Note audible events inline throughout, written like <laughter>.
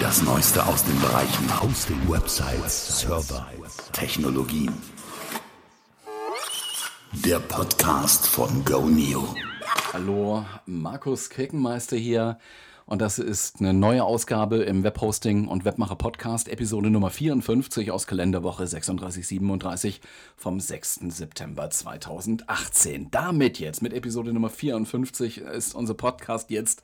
Das Neueste aus den Bereichen Hosting, Websites, Server, Technologien. Der Podcast von GoNeo. Hallo, Markus Kirkenmeister hier. Und das ist eine neue Ausgabe im Webhosting und Webmacher Podcast, Episode Nummer 54 aus Kalenderwoche 3637 vom 6. September 2018. Damit jetzt, mit Episode Nummer 54, ist unser Podcast jetzt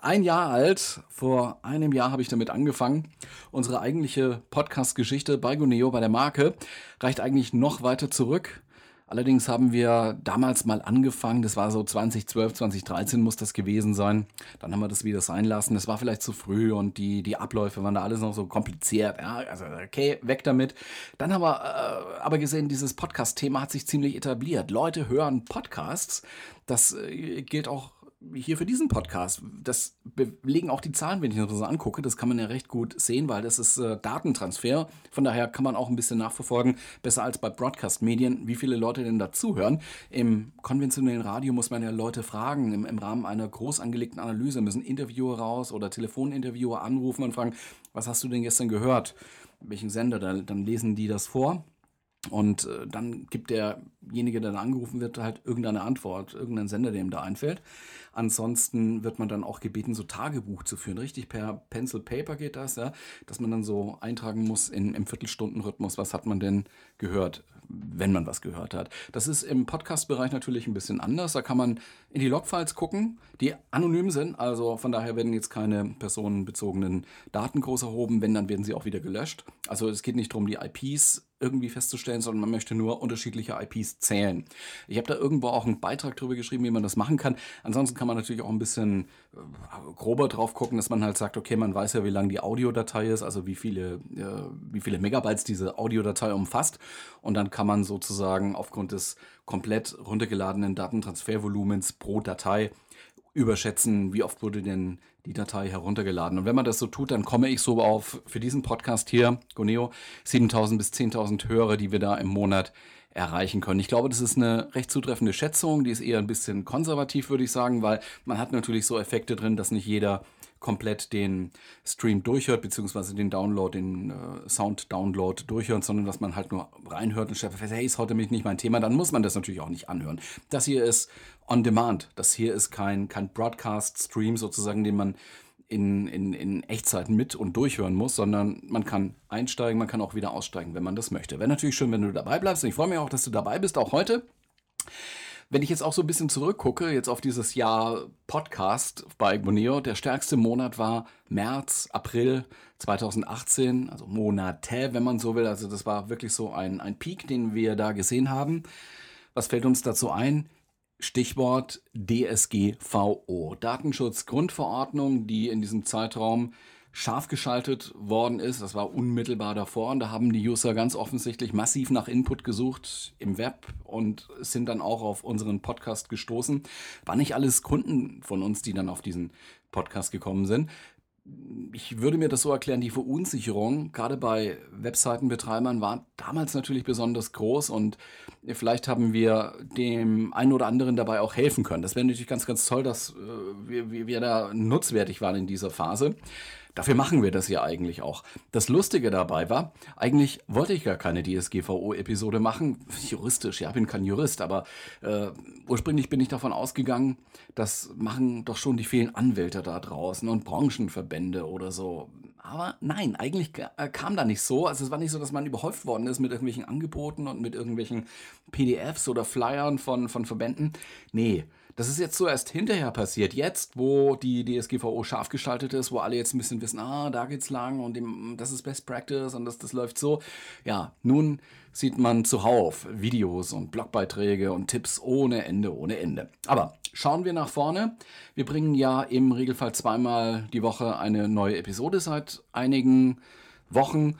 ein Jahr alt. Vor einem Jahr habe ich damit angefangen. Unsere eigentliche Podcast-Geschichte bei Guneo, bei der Marke, reicht eigentlich noch weiter zurück. Allerdings haben wir damals mal angefangen, das war so 2012, 2013 muss das gewesen sein. Dann haben wir das wieder sein lassen. Das war vielleicht zu früh und die, die Abläufe waren da alles noch so kompliziert. Ja, also okay, weg damit. Dann haben wir äh, aber gesehen, dieses Podcast-Thema hat sich ziemlich etabliert. Leute hören Podcasts. Das äh, gilt auch hier für diesen Podcast, das belegen auch die Zahlen, wenn ich das so angucke. Das kann man ja recht gut sehen, weil das ist äh, Datentransfer. Von daher kann man auch ein bisschen nachverfolgen, besser als bei Broadcast-Medien, wie viele Leute denn dazuhören. Im konventionellen Radio muss man ja Leute fragen, im, im Rahmen einer groß angelegten Analyse müssen Interviewer raus oder Telefoninterviewer anrufen und fragen, was hast du denn gestern gehört? Welchen Sender? Dann, dann lesen die das vor. Und äh, dann gibt derjenige, der da angerufen wird, halt irgendeine Antwort, irgendeinen Sender, der ihm da einfällt. Ansonsten wird man dann auch gebeten, so Tagebuch zu führen. Richtig per Pencil Paper geht das, ja, dass man dann so eintragen muss in, im Viertelstundenrhythmus, was hat man denn gehört, wenn man was gehört hat. Das ist im Podcast-Bereich natürlich ein bisschen anders. Da kann man in die Logfiles gucken, die anonym sind. Also von daher werden jetzt keine personenbezogenen Daten groß erhoben. Wenn, dann werden sie auch wieder gelöscht. Also es geht nicht darum, die IPs irgendwie festzustellen, sondern man möchte nur unterschiedliche IPs zählen. Ich habe da irgendwo auch einen Beitrag drüber geschrieben, wie man das machen kann. Ansonsten kann man natürlich auch ein bisschen äh, grober drauf gucken, dass man halt sagt, okay, man weiß ja, wie lang die Audiodatei ist, also wie viele, äh, wie viele Megabytes diese Audiodatei umfasst. Und dann kann man sozusagen aufgrund des komplett runtergeladenen Datentransfervolumens pro Datei überschätzen, wie oft wurde denn die Datei heruntergeladen. Und wenn man das so tut, dann komme ich so auf für diesen Podcast hier, Goneo, 7000 bis 10.000 Hörer, die wir da im Monat erreichen können. Ich glaube, das ist eine recht zutreffende Schätzung. Die ist eher ein bisschen konservativ, würde ich sagen, weil man hat natürlich so Effekte drin, dass nicht jeder komplett den Stream durchhört, beziehungsweise den Download, den äh, Sound-Download durchhört, sondern dass man halt nur reinhört und stellt fest, hey, ist heute nicht mein Thema, dann muss man das natürlich auch nicht anhören. Das hier ist on demand. Das hier ist kein, kein Broadcast-Stream sozusagen, den man in, in, in Echtzeit mit und durchhören muss, sondern man kann einsteigen, man kann auch wieder aussteigen, wenn man das möchte. Wäre natürlich schön, wenn du dabei bleibst. Und ich freue mich auch, dass du dabei bist, auch heute. Wenn ich jetzt auch so ein bisschen zurückgucke, jetzt auf dieses Jahr Podcast bei Boneo, der stärkste Monat war März, April 2018, also Monate, wenn man so will. Also das war wirklich so ein, ein Peak, den wir da gesehen haben. Was fällt uns dazu ein? Stichwort DSGVO, Datenschutzgrundverordnung, die in diesem Zeitraum scharf geschaltet worden ist. Das war unmittelbar davor und da haben die User ganz offensichtlich massiv nach Input gesucht im Web und sind dann auch auf unseren Podcast gestoßen. War nicht alles Kunden von uns, die dann auf diesen Podcast gekommen sind. Ich würde mir das so erklären, die Verunsicherung, gerade bei Webseitenbetreibern, war damals natürlich besonders groß und vielleicht haben wir dem einen oder anderen dabei auch helfen können. Das wäre natürlich ganz, ganz toll, dass äh, wir, wir da nutzwertig waren in dieser Phase. Dafür machen wir das ja eigentlich auch. Das Lustige dabei war, eigentlich wollte ich gar keine DSGVO-Episode machen. Juristisch, ja, bin kein Jurist, aber äh, ursprünglich bin ich davon ausgegangen, das machen doch schon die vielen Anwälte da draußen und Branchenverbände oder so. Aber nein, eigentlich äh, kam da nicht so. Also es war nicht so, dass man überhäuft worden ist mit irgendwelchen Angeboten und mit irgendwelchen PDFs oder Flyern von, von Verbänden. Nee, das ist jetzt so erst hinterher passiert. Jetzt, wo die DSGVO scharf geschaltet ist, wo alle jetzt ein bisschen wissen, ah, da geht's lang und dem, das ist Best Practice und das, das läuft so. Ja, nun sieht man zuhauf Videos und Blogbeiträge und Tipps ohne Ende, ohne Ende. Aber schauen wir nach vorne. Wir bringen ja im Regelfall zweimal die Woche eine neue Episode seit einigen Wochen.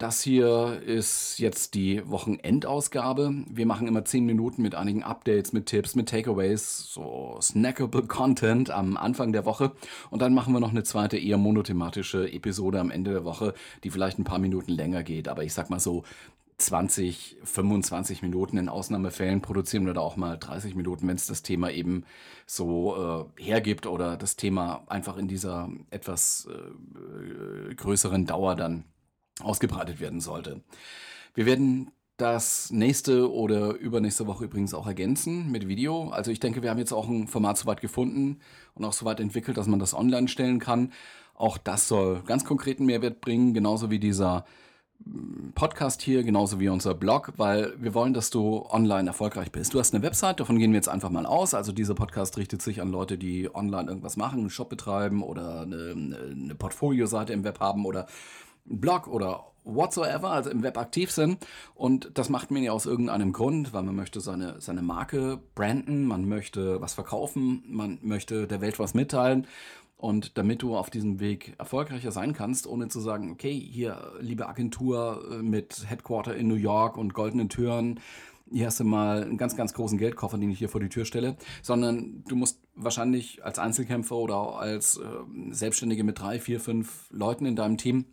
Das hier ist jetzt die Wochenendausgabe. Wir machen immer 10 Minuten mit einigen Updates, mit Tipps, mit Takeaways, so snackable Content am Anfang der Woche. Und dann machen wir noch eine zweite, eher monothematische Episode am Ende der Woche, die vielleicht ein paar Minuten länger geht. Aber ich sag mal so, 20, 25 Minuten in Ausnahmefällen produzieren oder auch mal 30 Minuten, wenn es das Thema eben so äh, hergibt oder das Thema einfach in dieser etwas äh, größeren Dauer dann ausgebreitet werden sollte. Wir werden das nächste oder übernächste Woche übrigens auch ergänzen mit Video. Also ich denke, wir haben jetzt auch ein Format soweit gefunden und auch soweit entwickelt, dass man das online stellen kann. Auch das soll ganz konkreten Mehrwert bringen, genauso wie dieser Podcast hier, genauso wie unser Blog, weil wir wollen, dass du online erfolgreich bist. Du hast eine Website, davon gehen wir jetzt einfach mal aus. Also dieser Podcast richtet sich an Leute, die online irgendwas machen, einen Shop betreiben oder eine, eine Portfolio-Seite im Web haben oder Blog oder whatsoever, also im Web aktiv sind. Und das macht man ja aus irgendeinem Grund, weil man möchte seine, seine Marke branden, man möchte was verkaufen, man möchte der Welt was mitteilen. Und damit du auf diesem Weg erfolgreicher sein kannst, ohne zu sagen, okay, hier, liebe Agentur äh, mit Headquarter in New York und goldenen Türen, hier hast du mal einen ganz, ganz großen Geldkoffer, den ich hier vor die Tür stelle, sondern du musst wahrscheinlich als Einzelkämpfer oder als äh, Selbstständige mit drei, vier, fünf Leuten in deinem Team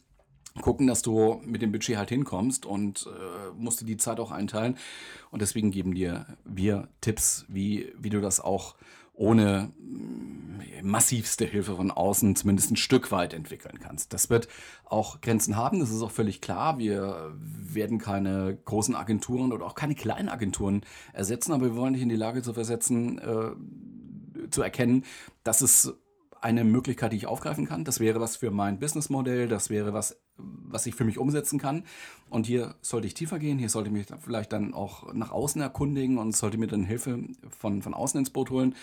gucken, dass du mit dem Budget halt hinkommst und äh, musst dir die Zeit auch einteilen. Und deswegen geben dir wir Tipps, wie, wie du das auch ohne mm, massivste Hilfe von außen zumindest ein Stück weit entwickeln kannst. Das wird auch Grenzen haben, das ist auch völlig klar. Wir werden keine großen Agenturen oder auch keine kleinen Agenturen ersetzen, aber wir wollen dich in die Lage zu versetzen, äh, zu erkennen, dass es eine Möglichkeit, die ich aufgreifen kann. Das wäre was für mein Businessmodell, das wäre was, was ich für mich umsetzen kann. Und hier sollte ich tiefer gehen, hier sollte ich mich vielleicht dann auch nach außen erkundigen und sollte mir dann Hilfe von, von außen ins Boot holen.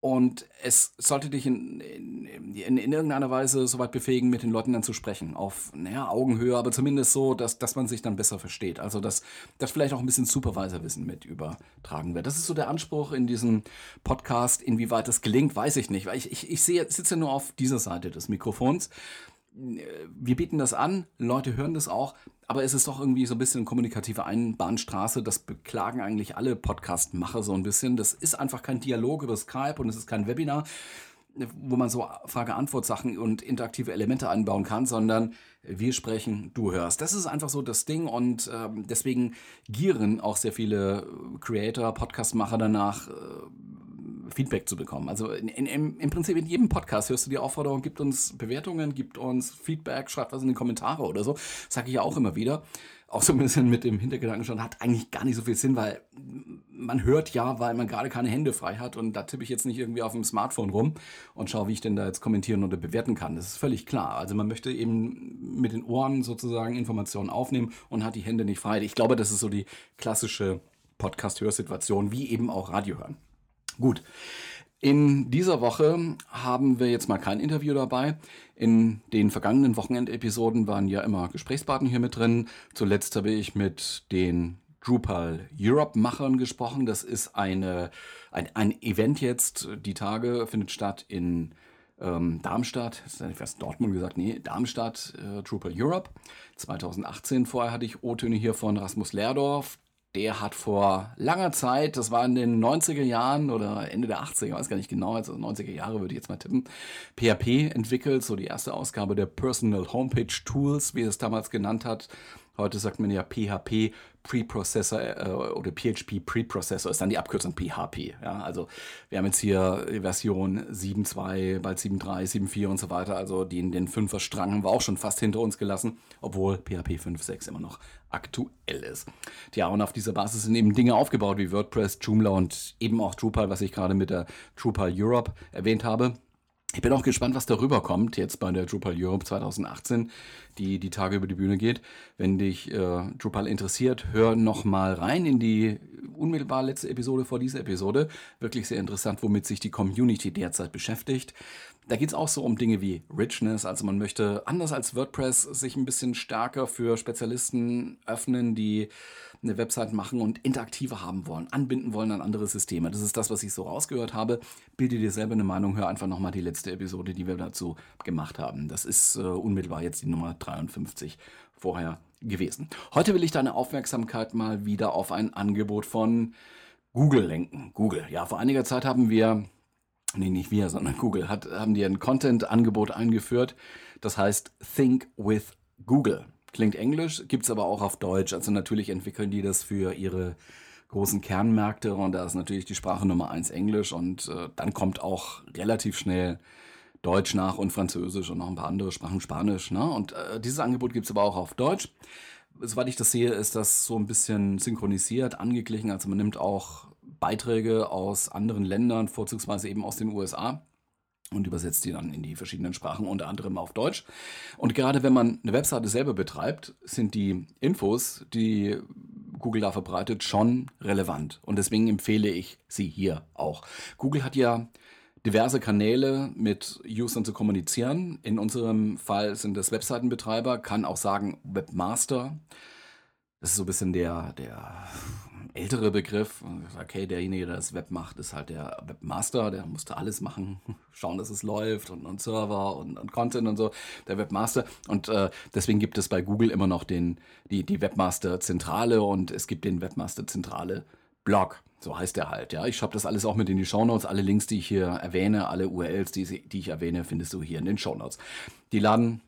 Und es sollte dich in, in, in, in irgendeiner Weise so weit befähigen, mit den Leuten dann zu sprechen. Auf naja, Augenhöhe, aber zumindest so, dass, dass man sich dann besser versteht. Also, dass, dass vielleicht auch ein bisschen Supervisorwissen mit übertragen wird. Das ist so der Anspruch in diesem Podcast. Inwieweit das gelingt, weiß ich nicht. Weil ich, ich, ich sehe, sitze nur auf dieser Seite des Mikrofons wir bieten das an, Leute hören das auch, aber es ist doch irgendwie so ein bisschen kommunikative Einbahnstraße. Das beklagen eigentlich alle Podcast-Macher so ein bisschen. Das ist einfach kein Dialog über Skype und es ist kein Webinar, wo man so Frage-Antwort-Sachen und interaktive Elemente einbauen kann, sondern wir sprechen, du hörst. Das ist einfach so das Ding und ähm, deswegen gieren auch sehr viele Creator, Podcast-Macher danach. Äh, Feedback zu bekommen. Also in, in, im Prinzip in jedem Podcast hörst du die Aufforderung, gibt uns Bewertungen, gibt uns Feedback, schreibt was in die Kommentare oder so. Sage ich ja auch immer wieder. Auch so ein bisschen mit dem Hintergedanken schon, hat eigentlich gar nicht so viel Sinn, weil man hört ja, weil man gerade keine Hände frei hat und da tippe ich jetzt nicht irgendwie auf dem Smartphone rum und schaue, wie ich denn da jetzt kommentieren oder bewerten kann. Das ist völlig klar. Also man möchte eben mit den Ohren sozusagen Informationen aufnehmen und hat die Hände nicht frei. Ich glaube, das ist so die klassische Podcast-Hörsituation, wie eben auch Radio hören. Gut. In dieser Woche haben wir jetzt mal kein Interview dabei. In den vergangenen Wochenendepisoden waren ja immer Gesprächspartner hier mit drin. Zuletzt habe ich mit den Drupal Europe-Machern gesprochen. Das ist eine, ein, ein Event jetzt. Die Tage findet statt in ähm, Darmstadt. Ich fast Dortmund gesagt. Nee, Darmstadt, äh, Drupal Europe. 2018 vorher hatte ich O-Töne hier von Rasmus Lehrdorf der hat vor langer Zeit, das war in den 90er Jahren oder Ende der 80er, weiß gar nicht genau, also 90er Jahre würde ich jetzt mal tippen, PHP entwickelt, so die erste Ausgabe der Personal Homepage Tools, wie es damals genannt hat. Heute sagt man ja PHP Preprocessor äh, oder PHP Preprocessor ist dann die Abkürzung PHP. Ja, also wir haben jetzt hier Version 7.2, bald 7.3, 7.4 und so weiter. Also den, den 5er Strang haben wir auch schon fast hinter uns gelassen, obwohl PHP 5.6 immer noch aktuell ist. Tja, und auf dieser Basis sind eben Dinge aufgebaut wie WordPress, Joomla und eben auch Drupal, was ich gerade mit der Drupal Europe erwähnt habe. Ich bin auch gespannt, was darüber kommt jetzt bei der Drupal Europe 2018, die die Tage über die Bühne geht. Wenn dich äh, Drupal interessiert, hör noch mal rein in die unmittelbar letzte Episode vor dieser Episode. Wirklich sehr interessant, womit sich die Community derzeit beschäftigt. Da geht es auch so um Dinge wie Richness. Also man möchte anders als WordPress sich ein bisschen stärker für Spezialisten öffnen, die eine Website machen und interaktiver haben wollen, anbinden wollen an andere Systeme. Das ist das, was ich so rausgehört habe. Bilde dir selber eine Meinung, hör einfach nochmal die letzte Episode, die wir dazu gemacht haben. Das ist äh, unmittelbar jetzt die Nummer 53 vorher gewesen. Heute will ich deine Aufmerksamkeit mal wieder auf ein Angebot von Google lenken. Google. Ja, vor einiger Zeit haben wir, nee, nicht wir, sondern Google, hat, haben die ein Content-Angebot eingeführt. Das heißt Think with Google. Klingt Englisch, gibt es aber auch auf Deutsch. Also natürlich entwickeln die das für ihre großen Kernmärkte und da ist natürlich die Sprache Nummer eins Englisch und äh, dann kommt auch relativ schnell Deutsch nach und Französisch und noch ein paar andere Sprachen, Spanisch. Ne? Und äh, dieses Angebot gibt es aber auch auf Deutsch. Soweit ich das sehe, ist das so ein bisschen synchronisiert, angeglichen. Also man nimmt auch Beiträge aus anderen Ländern, vorzugsweise eben aus den USA und übersetzt die dann in die verschiedenen Sprachen, unter anderem auf Deutsch. Und gerade wenn man eine Webseite selber betreibt, sind die Infos, die Google da verbreitet, schon relevant. Und deswegen empfehle ich sie hier auch. Google hat ja diverse Kanäle mit Usern zu kommunizieren. In unserem Fall sind das Webseitenbetreiber, kann auch sagen Webmaster. Das ist so ein bisschen der, der ältere Begriff. Okay, derjenige, der das Web macht, ist halt der Webmaster, der musste alles machen, <laughs> schauen, dass es läuft und, und Server und, und, Content und so, der Webmaster. Und äh, deswegen gibt es bei Google immer noch den, die, die Webmaster-Zentrale und es gibt den Webmaster-Zentrale Blog. So heißt der halt, ja. Ich schreibe das alles auch mit in die Shownotes. Alle Links, die ich hier erwähne, alle URLs, die, die ich erwähne, findest du hier in den Shownotes. Die laden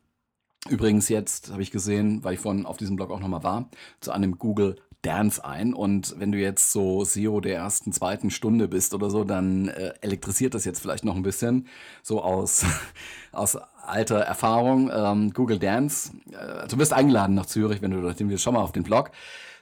übrigens jetzt, habe ich gesehen, weil ich vorhin auf diesem Blog auch nochmal war, zu einem Google Dance ein. Und wenn du jetzt so SEO der ersten, zweiten Stunde bist oder so, dann äh, elektrisiert das jetzt vielleicht noch ein bisschen. So aus, <laughs> aus alter Erfahrung. Ähm, Google Dance. Äh, du wirst eingeladen nach Zürich, wenn du dorthin willst. Schau mal auf den Blog.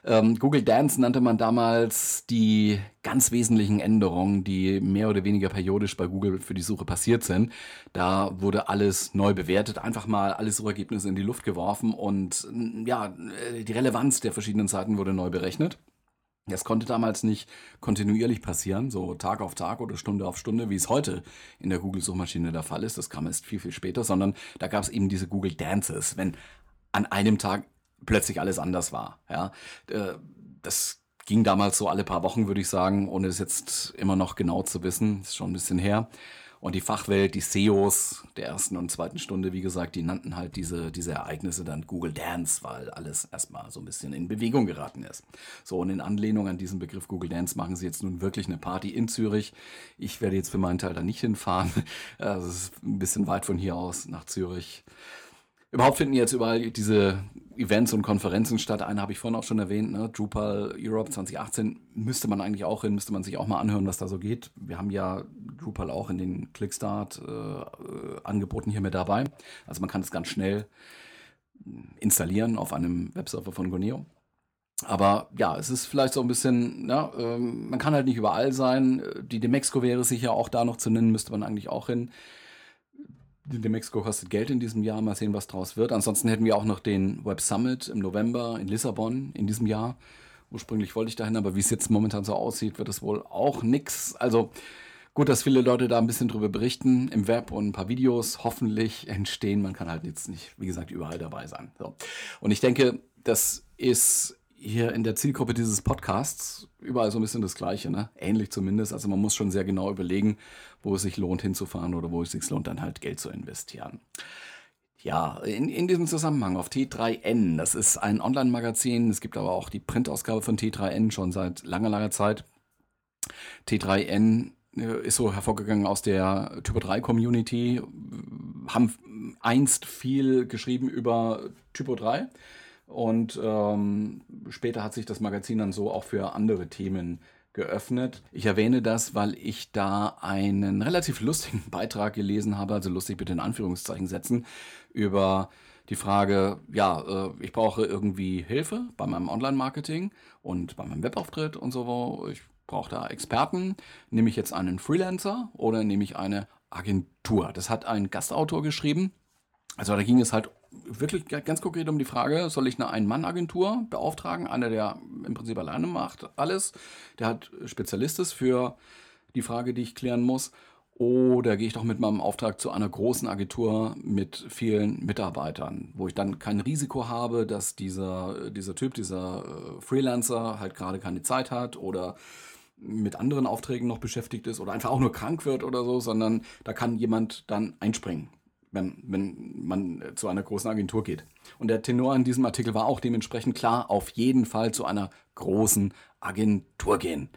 Ähm, Google Dance nannte man damals die ganz wesentlichen Änderungen, die mehr oder weniger periodisch bei Google für die Suche passiert sind. Da wurde alles neu bewertet, einfach mal alle Suchergebnisse in die Luft geworfen und ja, die Relevanz der verschiedenen Seiten wurde neu berechnet. Das konnte damals nicht kontinuierlich passieren, so Tag auf Tag oder Stunde auf Stunde, wie es heute in der Google-Suchmaschine der Fall ist. Das kam erst viel, viel später, sondern da gab es eben diese Google Dances. Wenn an einem Tag plötzlich alles anders war. Ja, äh, das ging damals so alle paar Wochen, würde ich sagen, ohne es jetzt immer noch genau zu wissen. Das ist schon ein bisschen her. Und die Fachwelt, die SEOs der ersten und zweiten Stunde, wie gesagt, die nannten halt diese, diese Ereignisse dann Google Dance, weil alles erstmal so ein bisschen in Bewegung geraten ist. So, und in Anlehnung an diesen Begriff Google Dance machen sie jetzt nun wirklich eine Party in Zürich. Ich werde jetzt für meinen Teil da nicht hinfahren. <laughs> Es ist ein bisschen weit von hier aus nach Zürich. Überhaupt finden jetzt überall diese Events und Konferenzen statt. Eine habe ich vorhin auch schon erwähnt, ne? Drupal Europe 2018 müsste man eigentlich auch hin, müsste man sich auch mal anhören, was da so geht. Wir haben ja Drupal auch in den Clickstart äh, Angeboten hier mit dabei. Also man kann es ganz schnell installieren auf einem Webserver von Goneo. Aber ja, es ist vielleicht so ein bisschen, ja, ähm, man kann halt nicht überall sein. Die Demexco wäre sicher auch da noch zu nennen, müsste man eigentlich auch hin. Die Mexiko kostet Geld in diesem Jahr. Mal sehen, was draus wird. Ansonsten hätten wir auch noch den Web Summit im November in Lissabon in diesem Jahr. Ursprünglich wollte ich dahin, aber wie es jetzt momentan so aussieht, wird es wohl auch nix. Also gut, dass viele Leute da ein bisschen drüber berichten im Web und ein paar Videos hoffentlich entstehen. Man kann halt jetzt nicht, wie gesagt, überall dabei sein. So. Und ich denke, das ist hier in der Zielgruppe dieses Podcasts überall so ein bisschen das Gleiche, ne? Ähnlich zumindest. Also man muss schon sehr genau überlegen, wo es sich lohnt hinzufahren oder wo es sich lohnt, dann halt Geld zu investieren. Ja, in, in diesem Zusammenhang auf T3N, das ist ein Online-Magazin, es gibt aber auch die Printausgabe von T3N schon seit langer, langer Zeit. T3N äh, ist so hervorgegangen aus der Typo 3 Community, haben einst viel geschrieben über Typo 3 und ähm, später hat sich das Magazin dann so auch für andere Themen geöffnet. Ich erwähne das, weil ich da einen relativ lustigen <laughs> Beitrag gelesen habe, also lustig bitte in Anführungszeichen setzen, über die Frage, ja, äh, ich brauche irgendwie Hilfe bei meinem Online-Marketing und bei meinem Webauftritt und so. Ich brauche da Experten. Nehme ich jetzt einen Freelancer oder nehme ich eine Agentur? Das hat ein Gastautor geschrieben. Also da ging es halt wirklich ganz konkret um die Frage, soll ich eine Ein-Mann-Agentur beauftragen? Einer, der im Prinzip alleine macht alles, der hat Spezialistes für die Frage, die ich klären muss. Oder gehe ich doch mit meinem Auftrag zu einer großen Agentur mit vielen Mitarbeitern, wo ich dann kein Risiko habe, dass dieser, dieser Typ, dieser äh, Freelancer halt gerade keine Zeit hat oder mit anderen Aufträgen noch beschäftigt ist oder einfach auch nur krank wird oder so, sondern da kann jemand dann einspringen wenn, wenn man zu einer großen Agentur geht. Und der Tenor in diesem Artikel war auch dementsprechend klar, auf jeden Fall zu einer großen Agentur gehen.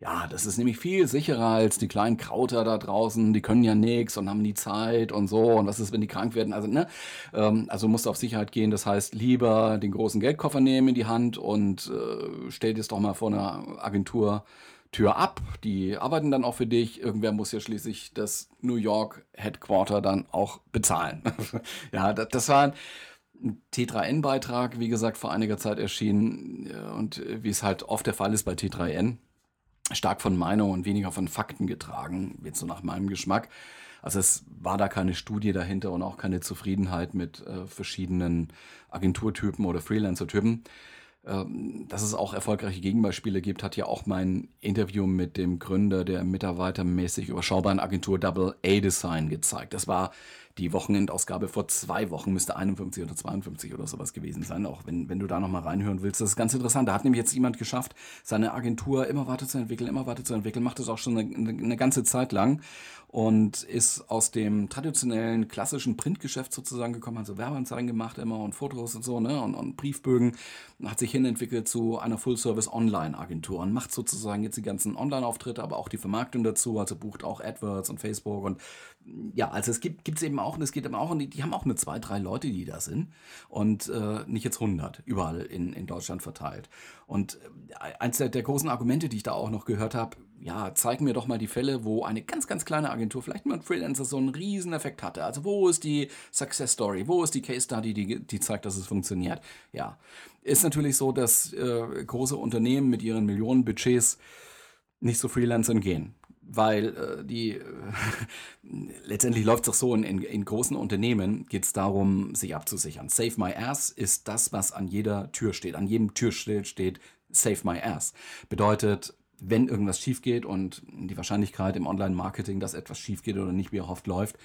Ja, das ist nämlich viel sicherer als die kleinen Krauter da draußen. Die können ja nichts und haben die Zeit und so. Und was ist, wenn die krank werden? Also, ne? Ähm, also musst du auf Sicherheit gehen. Das heißt, lieber den großen Geldkoffer nehmen in die Hand und äh, stell dir es doch mal vor einer Agentur Tür ab. Die arbeiten dann auch für dich. Irgendwer muss ja schließlich das New York Headquarter dann auch bezahlen. <laughs> ja, das, das war ein T3N-Beitrag, wie gesagt, vor einiger Zeit erschienen. Und wie es halt oft der Fall ist bei T3N, stark von Meinung und weniger von Fakten getragen, jetzt so nach meinem Geschmack. Also es war da keine Studie dahinter und auch keine Zufriedenheit mit äh, verschiedenen Agenturtypen oder Freelancer-Typen. Ähm, dass es auch erfolgreiche Gegenbeispiele gibt, hat ja auch mein Interview mit dem Gründer der mitarbeitermäßig überschaubaren Agentur Double A Design gezeigt. Das war die Wochenendausgabe vor zwei Wochen, müsste 51 oder 52 oder sowas gewesen sein, auch wenn, wenn du da nochmal reinhören willst. Das ist ganz interessant. Da hat nämlich jetzt jemand geschafft, seine Agentur immer weiterzuentwickeln, immer weiterzuentwickeln, macht das auch schon eine, eine ganze Zeit lang und ist aus dem traditionellen klassischen Printgeschäft sozusagen gekommen, also Werbeanzeigen gemacht immer und Fotos und so, ne, und, und Briefbögen, hat sich hinentwickelt zu einer Full-Service-Online-Agentur und macht sozusagen jetzt die ganzen Online-Auftritte, aber auch die Vermarktung dazu, also bucht auch AdWords und Facebook und ja, also es gibt es eben auch, und es geht eben auch, und die, die haben auch nur zwei, drei Leute, die da sind und äh, nicht jetzt 100, überall in, in Deutschland verteilt. Und äh, eins der, der großen Argumente, die ich da auch noch gehört habe, ja, zeig mir doch mal die Fälle, wo eine ganz, ganz kleine Agentur, vielleicht nur ein Freelancer, so einen riesen Effekt hatte. Also wo ist die Success Story, wo ist die Case Study, die, die zeigt, dass es funktioniert? Ja, ist natürlich so, dass äh, große Unternehmen mit ihren Millionen Budgets nicht zu Freelancern gehen. Weil äh, die <laughs> letztendlich läuft es doch so, in, in, in großen Unternehmen geht es darum, sich abzusichern. Save My Ass ist das, was an jeder Tür steht. An jedem Türschild steht Save My Ass. Bedeutet, wenn irgendwas schief geht und die Wahrscheinlichkeit im Online-Marketing, dass etwas schief geht oder nicht wie erhofft läuft,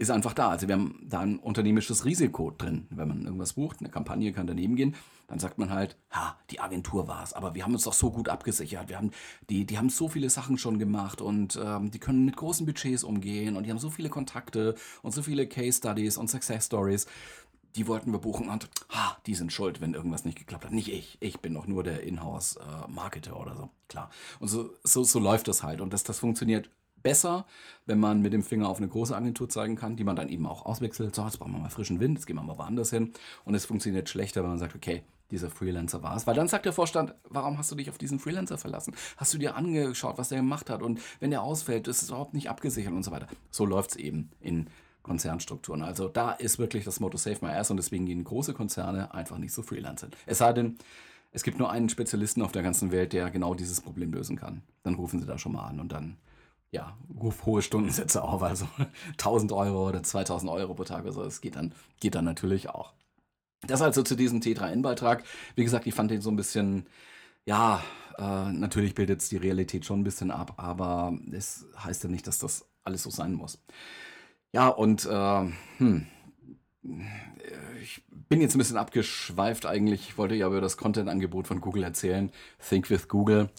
ist einfach da. Also wir haben da ein unternehmisches Risiko drin. Wenn man irgendwas bucht, eine Kampagne kann daneben gehen, dann sagt man halt, ha, die Agentur war es, aber wir haben uns doch so gut abgesichert. Wir haben, die, die haben so viele Sachen schon gemacht und ähm, die können mit großen Budgets umgehen und die haben so viele Kontakte und so viele Case Studies und Success Stories die wollten wir buchen und ha, die sind schuld, wenn irgendwas nicht geklappt hat. Nicht ich. Ich bin doch nur der Inhouse-Marketer oder so. Klar. Und so, so, so läuft das halt. Und das, das funktioniert besser, wenn man mit dem Finger auf eine große Agentur zeigen kann, die man dann eben auch auswechselt. So, jetzt brauchen wir mal frischen Wind, jetzt gehen wir mal woanders hin. Und es funktioniert schlechter, wenn man sagt, okay, dieser Freelancer war es. Weil dann sagt der Vorstand, warum hast du dich auf diesen Freelancer verlassen? Hast du dir angeschaut, was der gemacht hat? Und wenn der ausfällt, ist es überhaupt nicht abgesichert und so weiter. So läuft es eben in Konzernstrukturen. Also da ist wirklich das Motto Save My Ass und deswegen gehen große Konzerne einfach nicht so freelancern. Es sei denn, es gibt nur einen Spezialisten auf der ganzen Welt, der genau dieses Problem lösen kann. Dann rufen sie da schon mal an und dann, ja, hohe Stundensätze auf, also <laughs> 1000 Euro oder 2000 Euro pro Tag oder so. Das geht dann, geht dann natürlich auch. Das also zu diesem T3N-Beitrag. Wie gesagt, ich fand den so ein bisschen, ja, äh, natürlich bildet es die Realität schon ein bisschen ab, aber es heißt ja nicht, dass das alles so sein muss. Ja, und äh, hm, ich bin jetzt ein bisschen abgeschweift eigentlich. Ich wollte ja über das Content-Angebot von Google erzählen. Think with Google.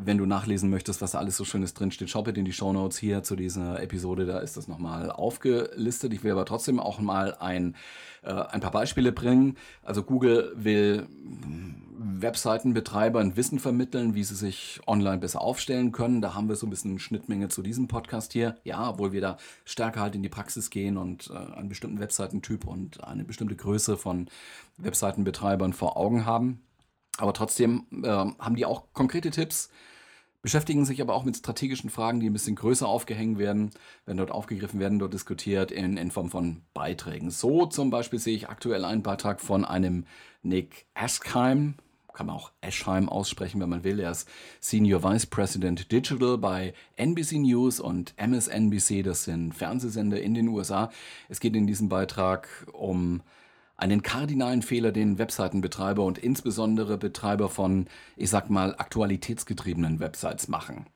Wenn du nachlesen möchtest, was da alles so Schönes drinsteht, schau bitte in die Show Notes hier zu dieser Episode. Da ist das nochmal aufgelistet. Ich will aber trotzdem auch mal ein, äh, ein paar Beispiele bringen. Also Google will Webseitenbetreibern Wissen vermitteln, wie sie sich online besser aufstellen können. Da haben wir so ein bisschen Schnittmenge zu diesem Podcast hier. Ja, obwohl wir da stärker halt in die Praxis gehen und äh, einen bestimmten Webseitentyp und eine bestimmte Größe von Webseitenbetreibern vor Augen haben. Aber trotzdem äh, haben die auch konkrete Tipps, beschäftigen sich aber auch mit strategischen Fragen, die ein bisschen größer aufgehängt werden, werden dort aufgegriffen, werden dort diskutiert in, in Form von Beiträgen. So zum Beispiel sehe ich aktuell einen Beitrag von einem Nick Askheim, kann man auch Eschheim aussprechen, wenn man will. Er ist Senior Vice President Digital bei NBC News und MSNBC, das sind Fernsehsender in den USA. Es geht in diesem Beitrag um einen kardinalen Fehler, den Webseitenbetreiber und insbesondere Betreiber von, ich sag mal, aktualitätsgetriebenen Websites machen.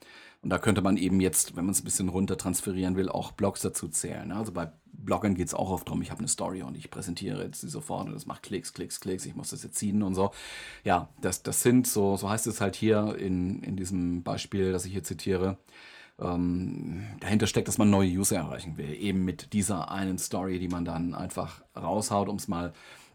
Und da könnte man eben jetzt, wenn man es ein bisschen runter transferieren will, auch Blogs dazu zählen. Also bei Bloggern geht es auch oft darum, ich habe eine Story und ich präsentiere jetzt die sofort und das macht Klicks, Klicks, Klicks, ich muss das jetzt ziehen und so. Ja, das, das sind so, so heißt es halt hier in, in diesem Beispiel, das ich hier zitiere. Ähm, dahinter steckt, dass man neue User erreichen will. Eben mit dieser einen Story, die man dann einfach raushaut, um es mal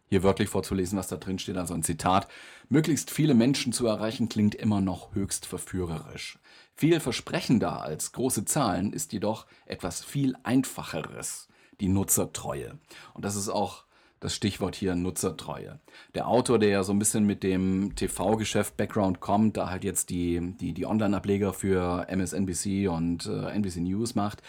hier wörtlich vorzulesen, was da drin steht, also ein Zitat. Möglichst viele Menschen zu erreichen klingt immer noch höchst verführerisch. Viel versprechender als große Zahlen ist jedoch etwas viel einfacheres, die Nutzertreue. Und das ist auch das Stichwort hier Nutzertreue. Der Autor, der ja so ein bisschen mit dem TV-Geschäft Background kommt, da halt jetzt die, die, die Online-Ableger für MSNBC und äh, NBC News macht,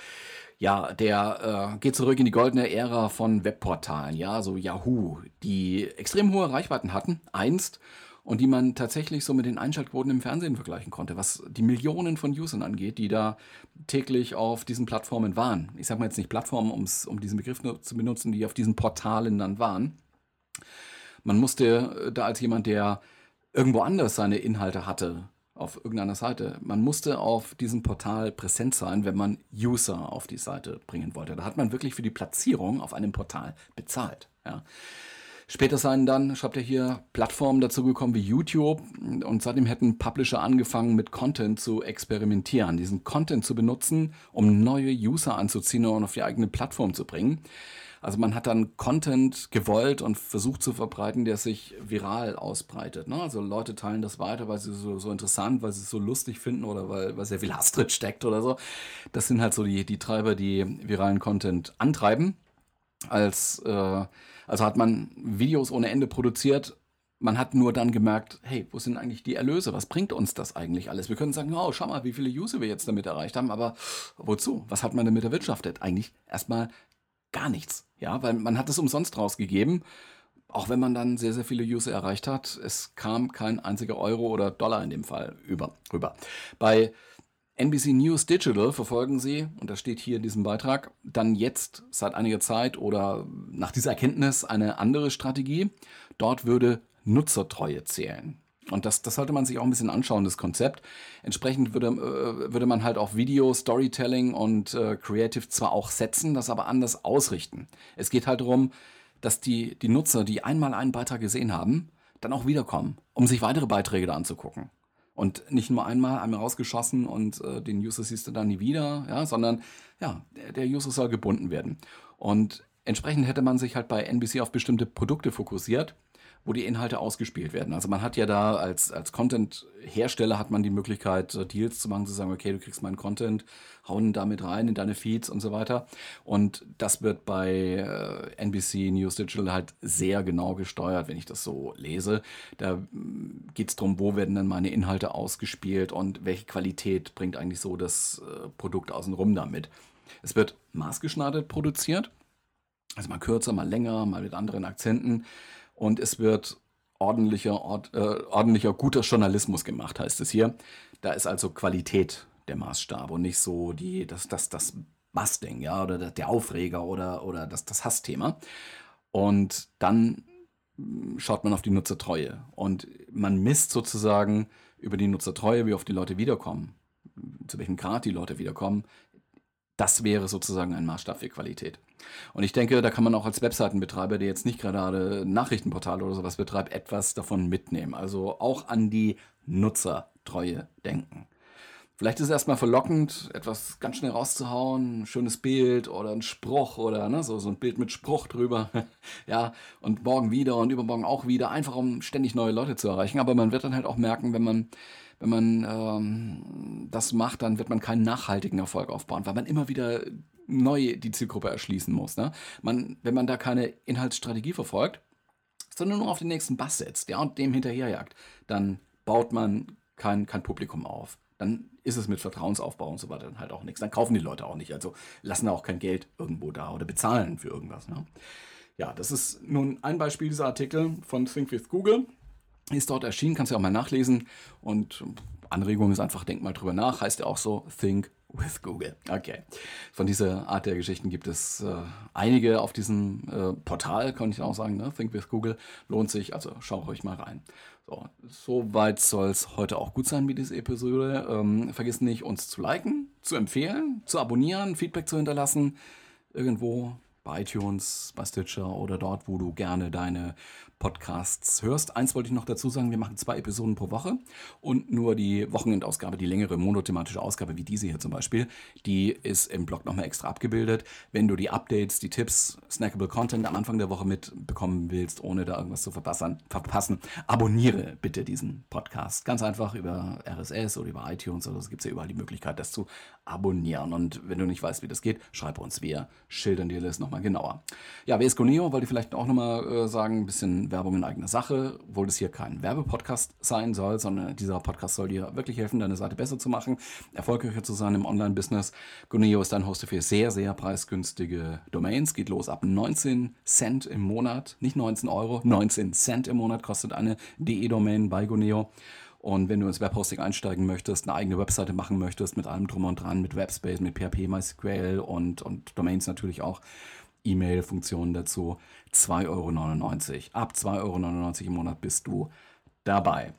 ja, der äh, geht zurück in die goldene Ära von Webportalen, ja, so Yahoo, die extrem hohe Reichweiten hatten, einst, und die man tatsächlich so mit den Einschaltquoten im Fernsehen vergleichen konnte, was die Millionen von Usern angeht, die da täglich auf diesen Plattformen waren. Ich sage mal jetzt nicht Plattformen, um's, um diesen Begriff zu benutzen, die auf diesen Portalen dann waren. Man musste äh, da als jemand, der irgendwo anders seine Inhalte hatte, auf irgendeiner Seite. Man musste auf diesem Portal präsent sein, wenn man User auf die Seite bringen wollte. Da hat man wirklich für die Platzierung auf einem Portal bezahlt. Ja. Später seien dann, schreibt er hier, Plattformen dazugekommen wie YouTube und seitdem hätten Publisher angefangen mit Content zu experimentieren, diesen Content zu benutzen, um neue User anzuziehen und auf die eigene Plattform zu bringen. Also man hat dann Content gewollt und versucht zu verbreiten, der sich viral ausbreitet. Ne? Also Leute teilen das weiter, weil sie so, so interessant, weil sie es so lustig finden oder weil, weil sehr viel Hass drin steckt oder so. Das sind halt so die, die Treiber, die viralen Content antreiben. Als äh, also hat man Videos ohne Ende produziert. Man hat nur dann gemerkt, hey, wo sind eigentlich die Erlöse? Was bringt uns das eigentlich alles? Wir können sagen, oh, schau mal, wie viele User wir jetzt damit erreicht haben, aber wozu? Was hat man damit erwirtschaftet? Eigentlich erstmal gar nichts. Ja, weil man hat es umsonst rausgegeben. Auch wenn man dann sehr, sehr viele User erreicht hat, es kam kein einziger Euro oder Dollar in dem Fall über, rüber. Bei NBC News Digital verfolgen Sie, und das steht hier in diesem Beitrag, dann jetzt seit einiger Zeit oder nach dieser Erkenntnis eine andere Strategie. Dort würde Nutzertreue zählen. Und das, das sollte man sich auch ein bisschen anschauen, das Konzept. Entsprechend würde, äh, würde man halt auch Video, Storytelling und äh, Creative zwar auch setzen, das aber anders ausrichten. Es geht halt darum, dass die, die Nutzer, die einmal einen Beitrag gesehen haben, dann auch wiederkommen, um sich weitere Beiträge da anzugucken. Und nicht nur einmal, einmal rausgeschossen und äh, den User siehst du dann nie wieder, ja, sondern ja, der, der User soll gebunden werden. Und entsprechend hätte man sich halt bei NBC auf bestimmte Produkte fokussiert wo die Inhalte ausgespielt werden. Also man hat ja da als, als Content-Hersteller hat man die Möglichkeit, äh, Deals zu machen, zu sagen, okay, du kriegst meinen Content, hauen damit rein in deine Feeds und so weiter. Und das wird bei äh, NBC News Digital halt sehr genau gesteuert, wenn ich das so lese. Da mm, geht es darum, wo werden dann meine Inhalte ausgespielt und welche Qualität bringt eigentlich so das äh, Produkt außenrum damit. Es wird maßgeschneidert produziert, also mal kürzer, mal länger, mal mit anderen Akzenten und es wird ordentlicher, ord, äh, ordentlicher, guter Journalismus gemacht, heißt es hier. Da ist also Qualität der Maßstab und nicht so die, das, das, das Busting, ja, oder der Aufreger oder, oder das, das Hassthema. Und dann hm, schaut man auf die Nutzertreue und man misst sozusagen über die Nutzertreue, wie oft die Leute wiederkommen, zu welchem Grad die Leute wiederkommen, das wäre sozusagen ein Maßstab für Qualität. Und ich denke, da kann man auch als Webseitenbetreiber, der jetzt nicht gerade Nachrichtenportale oder sowas betreibt, etwas davon mitnehmen. Also auch an die Nutzertreue denken. Vielleicht ist es erstmal verlockend, etwas ganz schnell rauszuhauen, ein schönes Bild oder ein Spruch oder ne, so, so ein Bild mit Spruch drüber. <laughs> ja, und morgen wieder und übermorgen auch wieder, einfach um ständig neue Leute zu erreichen. Aber man wird dann halt auch merken, wenn man wenn man ähm, das macht, dann wird man keinen nachhaltigen Erfolg aufbauen, weil man immer wieder neu die Zielgruppe erschließen muss. Ne? Man, wenn man da keine Inhaltsstrategie verfolgt, sondern nur auf den nächsten Bass setzt ja, und dem hinterherjagt, dann baut man kein, kein Publikum auf. Dann ist es mit Vertrauensaufbau und so weiter dann halt auch nichts. Dann kaufen die Leute auch nicht. Also lassen auch kein Geld irgendwo da oder bezahlen für irgendwas. Ne? Ja, das ist nun ein Beispiel dieser Artikel von Think with Google ist dort erschienen, kannst du ja auch mal nachlesen. Und Anregung ist einfach, denk mal drüber nach, heißt ja auch so, think with Google. Okay. Von dieser Art der Geschichten gibt es äh, einige auf diesem äh, Portal, kann ich auch sagen, ne? Think with Google. Lohnt sich, also schau euch mal rein. So, soweit soll es heute auch gut sein mit dieser Episode. Ähm, vergiss nicht, uns zu liken, zu empfehlen, zu abonnieren, Feedback zu hinterlassen. Irgendwo bei iTunes, bei Stitcher oder dort, wo du gerne deine Podcasts hörst. Eins wollte ich noch dazu sagen, wir machen zwei Episoden pro Woche und nur die Wochenendausgabe, die längere monothematische Ausgabe wie diese hier zum Beispiel, die ist im Blog nochmal extra abgebildet. Wenn du die Updates, die Tipps, Snackable Content am Anfang der Woche mitbekommen willst, ohne da irgendwas zu verpassen, abonniere bitte diesen Podcast. Ganz einfach über RSS oder über iTunes oder so gibt es ja überall die Möglichkeit, das zu abonnieren. Und wenn du nicht weißt, wie das geht, schreib uns. Wir schildern dir das nochmal genauer. Ja, wer ist Goneo? Wollte ich vielleicht auch nochmal äh, sagen, ein bisschen Werbung in eigener Sache, obwohl das hier kein Werbepodcast sein soll, sondern dieser Podcast soll dir wirklich helfen, deine Seite besser zu machen, erfolgreicher zu sein im Online-Business. Goneo ist ein Hoster für sehr, sehr preisgünstige Domains. Geht los ab 19 Cent im Monat, nicht 19 Euro, 19 Cent im Monat kostet eine DE-Domain bei Goneo. Und wenn du ins Webhosting einsteigen möchtest, eine eigene Webseite machen möchtest, mit allem drum und dran, mit Webspace, mit PHP, MySQL und, und Domains natürlich auch, E-Mail-Funktionen dazu, 2,99 Euro. Ab 2,99 Euro im Monat bist du dabei.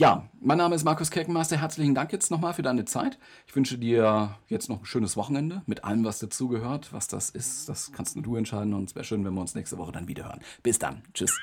Ja, mein Name ist Markus Keckenmeister. Herzlichen Dank jetzt nochmal für deine Zeit. Ich wünsche dir jetzt noch ein schönes Wochenende mit allem, was dazugehört. Was das ist, das kannst nur du entscheiden. Und es wäre schön, wenn wir uns nächste Woche dann wieder hören. Bis dann. Tschüss.